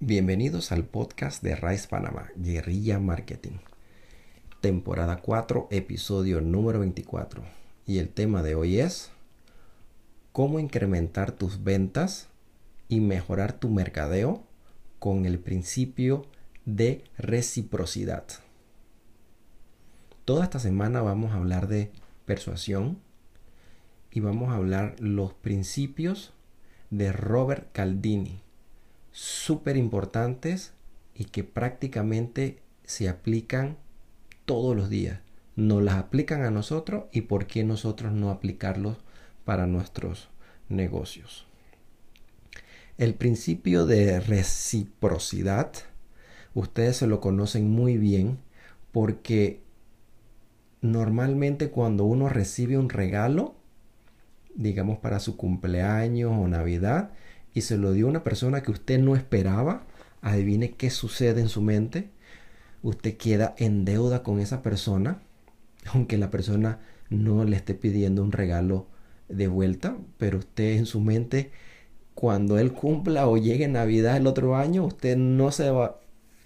Bienvenidos al podcast de Rice Panamá, Guerrilla Marketing. Temporada 4, episodio número 24. Y el tema de hoy es cómo incrementar tus ventas y mejorar tu mercadeo con el principio de reciprocidad. Toda esta semana vamos a hablar de persuasión y vamos a hablar los principios de Robert Caldini súper importantes y que prácticamente se aplican todos los días. Nos las aplican a nosotros y por qué nosotros no aplicarlos para nuestros negocios. El principio de reciprocidad, ustedes se lo conocen muy bien porque normalmente cuando uno recibe un regalo, digamos para su cumpleaños o Navidad, y se lo dio a una persona que usted no esperaba, adivine qué sucede en su mente. Usted queda en deuda con esa persona, aunque la persona no le esté pidiendo un regalo de vuelta, pero usted en su mente, cuando él cumpla o llegue Navidad el otro año, usted no se va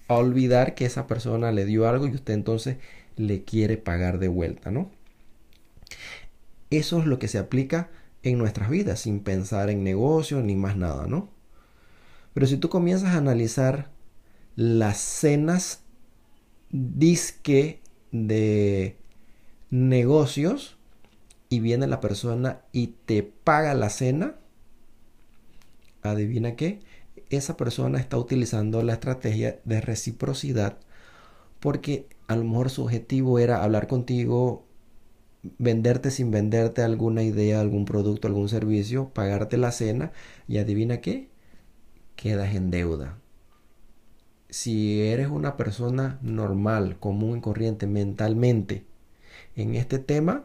a olvidar que esa persona le dio algo y usted entonces le quiere pagar de vuelta, ¿no? Eso es lo que se aplica en nuestras vidas sin pensar en negocio ni más nada, ¿no? Pero si tú comienzas a analizar las cenas disque de negocios y viene la persona y te paga la cena, adivina qué, esa persona está utilizando la estrategia de reciprocidad porque a lo mejor su objetivo era hablar contigo, venderte sin venderte alguna idea, algún producto, algún servicio, pagarte la cena y adivina qué, quedas en deuda. Si eres una persona normal, común y corriente mentalmente en este tema,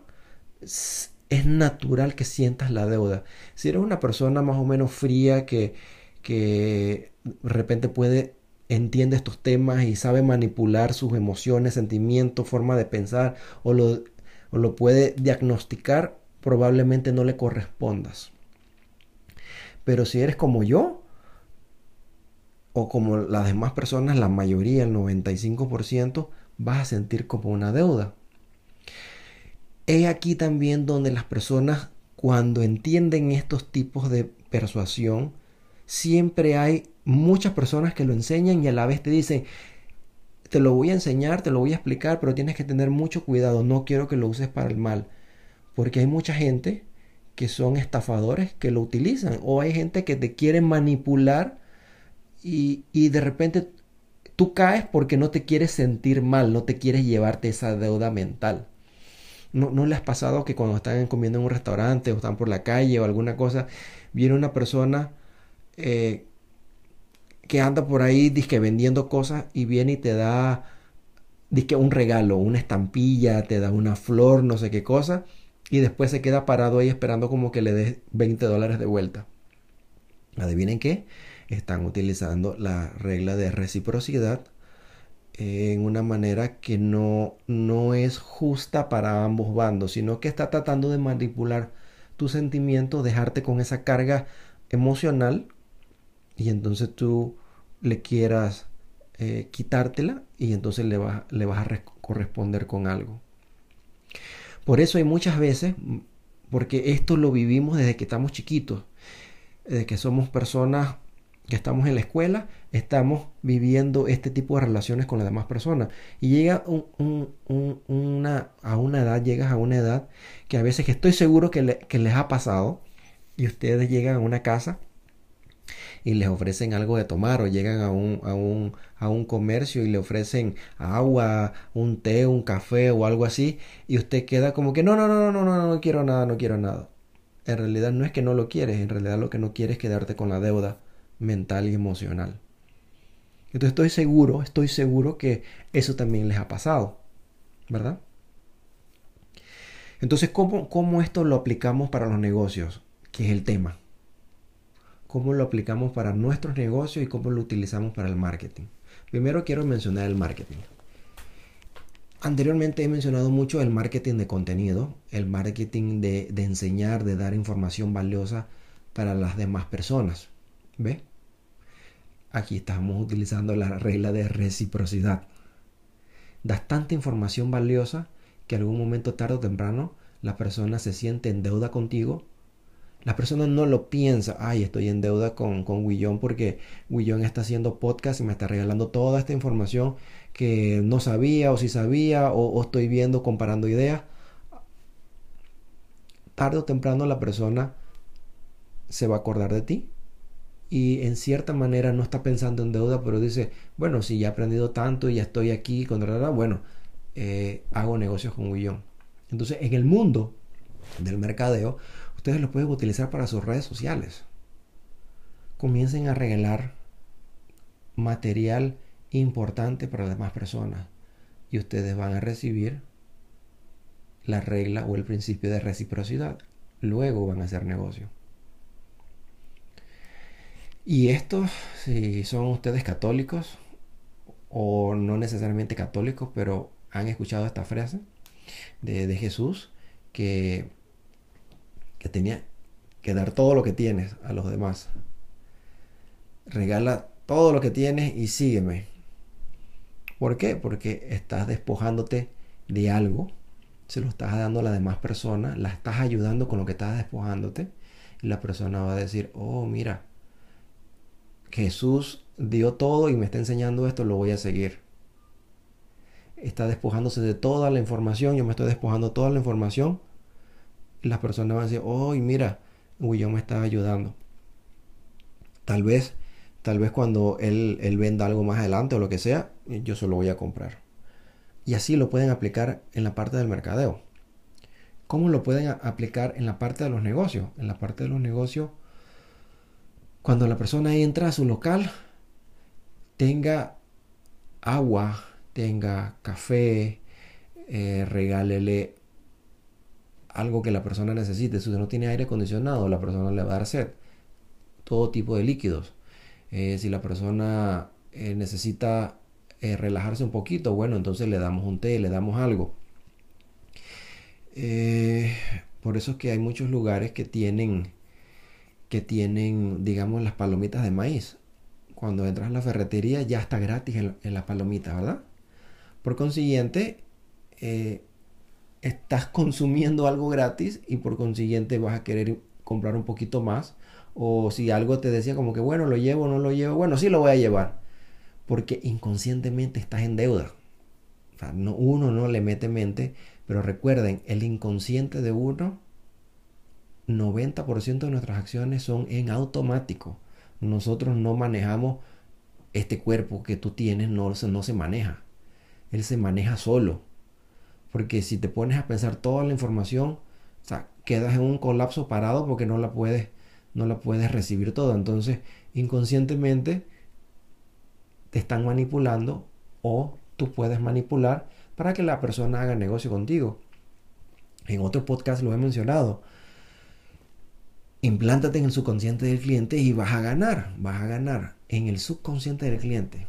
es natural que sientas la deuda. Si eres una persona más o menos fría que, que de repente puede entiende estos temas y sabe manipular sus emociones, sentimientos, forma de pensar o lo o lo puede diagnosticar, probablemente no le correspondas. Pero si eres como yo, o como las demás personas, la mayoría, el 95%, vas a sentir como una deuda. He aquí también donde las personas, cuando entienden estos tipos de persuasión, siempre hay muchas personas que lo enseñan y a la vez te dicen, te lo voy a enseñar, te lo voy a explicar, pero tienes que tener mucho cuidado. No quiero que lo uses para el mal. Porque hay mucha gente que son estafadores que lo utilizan. O hay gente que te quiere manipular y, y de repente tú caes porque no te quieres sentir mal, no te quieres llevarte esa deuda mental. ¿No, ¿No, le has pasado que cuando están comiendo en un restaurante o están por la calle o alguna cosa, viene una persona eh, que anda por ahí disque vendiendo cosas y viene y te da disque un regalo, una estampilla, te da una flor, no sé qué cosa, y después se queda parado ahí esperando como que le des 20 dólares de vuelta. Adivinen qué, están utilizando la regla de reciprocidad en una manera que no, no es justa para ambos bandos, sino que está tratando de manipular tus sentimientos, dejarte con esa carga emocional y entonces tú le quieras eh, quitártela y entonces le, le vas a corresponder con algo. Por eso hay muchas veces, porque esto lo vivimos desde que estamos chiquitos, desde que somos personas que estamos en la escuela, estamos viviendo este tipo de relaciones con las demás personas. Y llega una, a una edad, llegas a una edad que a veces que estoy seguro que, que les ha pasado y ustedes llegan a una casa y les ofrecen algo de tomar o llegan a un, a un, a un comercio y le ofrecen agua, un té, un café o algo así y usted queda como que no, no, no, no, no, no, no quiero nada, no quiero nada. En realidad no es que no lo quieres, en realidad lo que no quieres es quedarte con la deuda mental y emocional. Entonces estoy seguro, estoy seguro que eso también les ha pasado, ¿verdad? Entonces, ¿cómo, cómo esto lo aplicamos para los negocios? Que es el tema cómo lo aplicamos para nuestros negocios y cómo lo utilizamos para el marketing. Primero quiero mencionar el marketing. Anteriormente he mencionado mucho el marketing de contenido, el marketing de, enseñar, de dar información valiosa para las demás personas. ¿Ve? Aquí estamos utilizando la regla de reciprocidad. Das tanta información valiosa que algún momento tarde o temprano la persona se siente en deuda contigo. La persona no lo piensa, ay, estoy en deuda con, con Willón porque Willón está haciendo podcast y me está regalando toda esta información que no sabía o si sabía o, estoy viendo comparando ideas. Tarde o temprano la persona se va a acordar de ti y en cierta manera no está pensando en deuda, pero dice, bueno, si ya he aprendido tanto y ya estoy aquí, bueno, eh, hago negocios con Guillón. Entonces, en el mundo del mercadeo, ustedes lo pueden utilizar para sus redes sociales. Comiencen a regalar material importante para las demás personas y ustedes van a recibir la regla o el principio de reciprocidad. Luego van a hacer negocio. Y esto, si son ustedes católicos o no necesariamente católicos, pero han escuchado esta frase de, Jesús que, que tenía que dar todo lo que tienes a los demás. Regala todo lo que tienes y sígueme. ¿Por qué? Porque estás despojándote de algo, se lo estás dando a la demás persona, la estás ayudando con lo que estás despojándote y la persona va a decir, oh, mira, Jesús dio todo y me está enseñando esto, lo voy a seguir. Está despojándose de toda la información, yo me estoy despojando toda la información. Las personas van a decir, oh, mira, Guillón me está ayudando. Tal vez, tal vez cuando él, él venda algo más adelante o lo que sea, yo se lo voy a comprar. Y así lo pueden aplicar en la parte del mercadeo. ¿Cómo lo pueden aplicar en la parte de los negocios? En la parte de los negocios cuando la persona entra a su local, tenga agua, tenga café, eh, regálele algo que la persona necesite. Si usted no tiene aire acondicionado, la persona le va a dar sed. Todo tipo de líquidos. Eh, si la persona eh, necesita relajarse un poquito, bueno, entonces le damos un té, le damos algo. por eso es que hay muchos lugares que tienen que tienen, digamos, las palomitas de maíz. Cuando entras a la ferretería ya está gratis en, las palomitas, ¿verdad? Por consiguiente, eh, estás consumiendo algo gratis y por consiguiente vas a querer comprar un poquito más. O si algo te decía como que, bueno, lo llevo no lo llevo, bueno, sí lo voy a llevar. Porque inconscientemente estás en deuda. O sea, no, uno no le mete mente, pero recuerden, el inconsciente de uno 90% de nuestras acciones son en automático. Nosotros no manejamos este cuerpo que tú tienes, no, no se maneja. Él se maneja solo. Porque si te pones a pensar toda la información, o sea, quedas en un colapso parado porque no la puedes, no la puedes recibir toda. Entonces, inconscientemente te están manipulando o tú puedes manipular para que la persona haga negocio contigo. En otro podcast lo he mencionado implántate en el subconsciente del cliente y vas a ganar, vas a ganar en el subconsciente del cliente.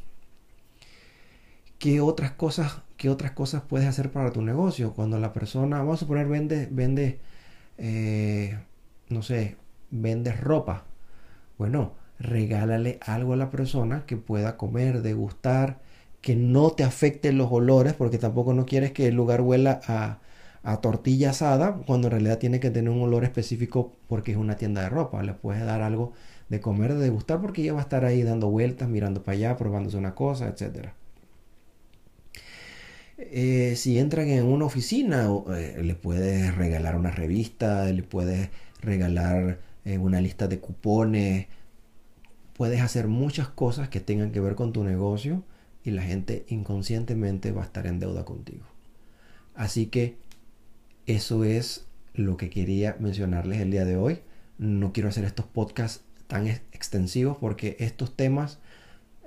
¿Qué otras cosas, qué otras cosas puedes hacer para tu negocio? Cuando la persona, vamos a suponer, vende, vende, eh, no sé, vende ropa. Bueno, regálale algo a la persona que pueda comer, degustar, que no te afecten los olores, porque tampoco no quieres que el lugar huela a, a tortilla asada cuando en realidad tiene que tener un olor específico porque es una tienda de ropa. Le puedes dar algo de comer, de degustar porque ella va a estar ahí dando vueltas, mirando para allá, probándose una cosa, etc. Eh, si entran en una oficina, eh, le puedes regalar una revista, le puedes regalar eh, una lista de cupones, puedes hacer muchas cosas que tengan que ver con tu negocio y la gente inconscientemente va a estar en deuda contigo. Así que eso es lo que quería mencionarles el día de hoy. No quiero hacer estos podcasts tan extensivos porque estos temas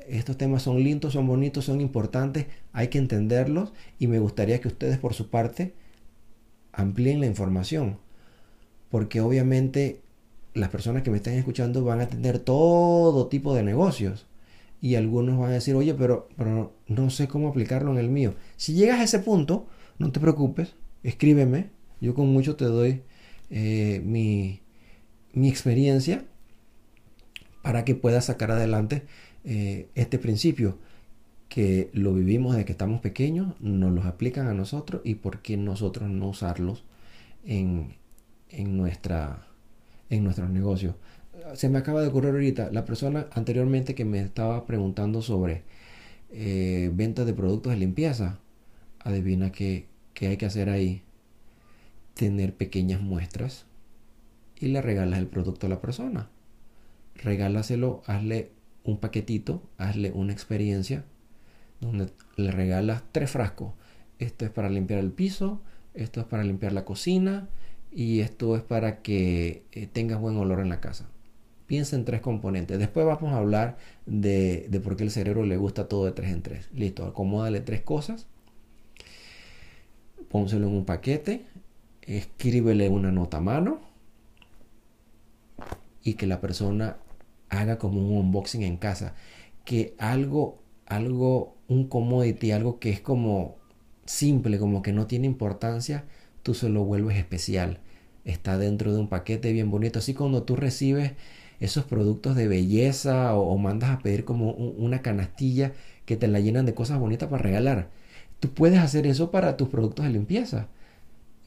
estos temas son lindos, son bonitos, son importantes, hay que entenderlos y me gustaría que ustedes por su parte amplíen la información. Porque obviamente las personas que me están escuchando van a tener todo tipo de negocios. Y algunos van a decir, oye, pero, pero no sé cómo aplicarlo en el mío. Si llegas a ese punto, no te preocupes, escríbeme, yo con mucho te doy eh, mi, experiencia para que puedas sacar adelante eh, este principio que lo vivimos desde que estamos pequeños, nos los aplican a nosotros y por qué nosotros no usarlos en, en, nuestra, en nuestros negocios. Se me acaba de ocurrir ahorita, la persona anteriormente que me estaba preguntando sobre eh, ventas de productos de limpieza, adivina qué, qué hay que hacer ahí. Tener pequeñas muestras y le regalas el producto a la persona. Regálaselo, hazle un paquetito, hazle una experiencia donde le regalas tres frascos. Esto es para limpiar el piso, esto es para limpiar la cocina y esto es para que eh, tengas buen olor en la casa. Piensa en tres componentes. Después vamos a hablar de, de por qué el cerebro le gusta todo de tres en tres. Listo, acomódale tres cosas. Pónselo en un paquete. Escríbele una nota a mano. Y que la persona haga como un unboxing en casa. Que algo, algo, un commodity, algo que es como simple, como que no tiene importancia, tú se lo vuelves especial. Está dentro de un paquete bien bonito. Así cuando tú recibes esos productos de belleza o, mandas a pedir como una canastilla que te la llenan de cosas bonitas para regalar. Tú puedes hacer eso para tus productos de limpieza.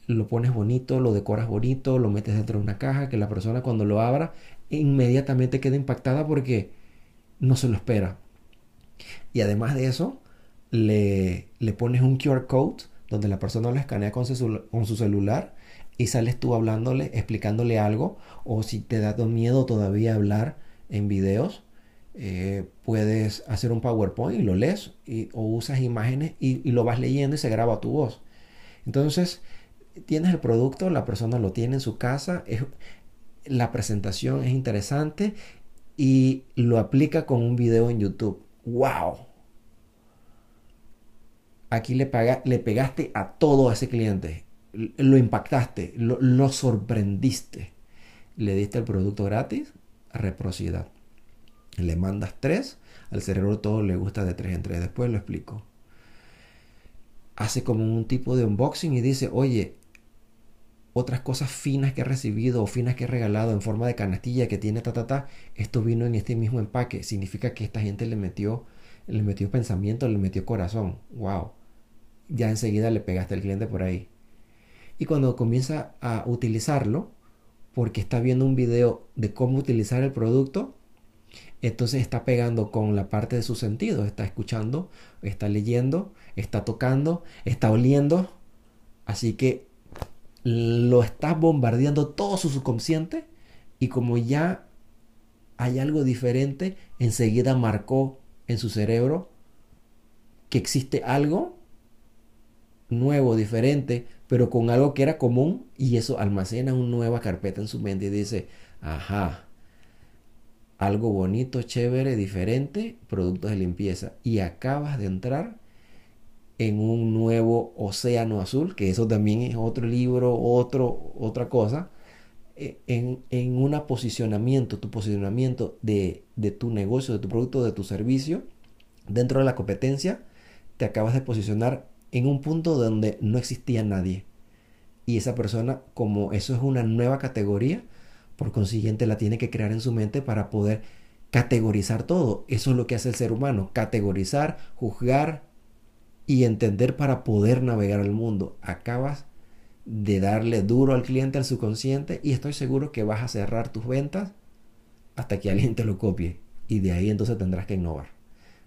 Lo pones bonito, lo decoras bonito, lo metes dentro de una caja que la persona cuando lo abra inmediatamente queda impactada porque no se lo espera. Y además de eso, le, le pones un QR code donde la persona lo escanea con su, con su celular y sales tú hablándole, explicándole algo, o si te da miedo todavía hablar en videos, eh, puedes hacer un PowerPoint y lo lees, o usas imágenes y, lo vas leyendo y se graba tu voz. Entonces, tienes el producto, la persona lo tiene en su casa, la presentación es interesante y lo aplica con un video en YouTube. ¡Wow! Aquí le, le pegaste a todo ese cliente lo impactaste, lo, sorprendiste. Le diste el producto gratis, reciprocidad. Le mandas tres, al cerebro todo le gusta de tres en tres. Después lo explico. Hace como un tipo de unboxing y dice, oye, otras cosas finas que he recibido o finas que he regalado en forma de canastilla que tiene ta ta ta, esto vino en este mismo empaque. Significa que esta gente le metió, le metió pensamiento, le metió corazón. Wow. Ya enseguida le pegaste al cliente por ahí. Y cuando comienza a utilizarlo, porque está viendo un video de cómo utilizar el producto, entonces está pegando con la parte de sus sentidos, está escuchando, está leyendo, está tocando, está oliendo, así que lo está bombardeando todo su subconsciente y como ya hay algo diferente, enseguida marcó en su cerebro que existe algo nuevo, diferente, pero con algo que era común y eso almacena una nueva carpeta en su mente y dice, ajá, algo bonito, chévere, diferente, productos de limpieza. Y acabas de entrar en un nuevo océano azul, que eso también es otro libro, otro, otra cosa, e, en, en un posicionamiento, tu posicionamiento de, de tu negocio, de tu producto, de tu servicio, dentro de la competencia, te acabas de posicionar en un punto donde no existía nadie. Y esa persona, como eso es una nueva categoría, por consiguiente la tiene que crear en su mente para poder categorizar todo. Eso es lo que hace el ser humano, categorizar, juzgar y entender para poder navegar el mundo. Acabas de darle duro al cliente, al subconsciente, y estoy seguro que vas a cerrar tus ventas hasta que alguien te lo copie. Y de ahí entonces tendrás que innovar.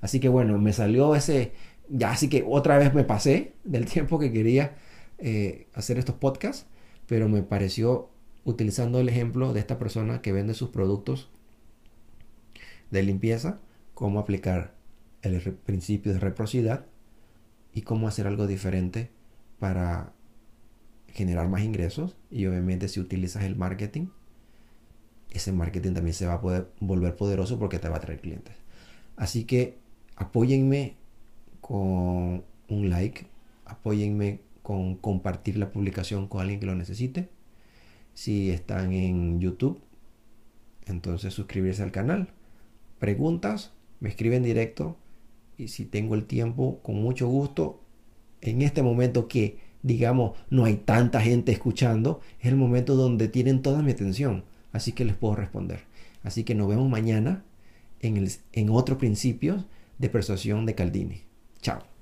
Así que bueno, me salió ese, ya así que otra vez me pasé del tiempo que quería eh, hacer estos podcasts, pero me pareció utilizando el ejemplo de esta persona que vende sus productos de limpieza, cómo aplicar el principio de reciprocidad y cómo hacer algo diferente para generar más ingresos y obviamente si utilizas el marketing ese marketing también se va a poder volver poderoso porque te va a traer clientes así que apóyenme con un like, apóyenme con compartir la publicación con alguien que lo necesite. Si están en YouTube, entonces suscribirse al canal. Preguntas, me escriben directo y si tengo el tiempo, con mucho gusto, en este momento que digamos no hay tanta gente escuchando, es el momento donde tienen toda mi atención, así que les puedo responder. Así que nos vemos mañana en, el, en otro principio de persuasión de Caldini. Chao.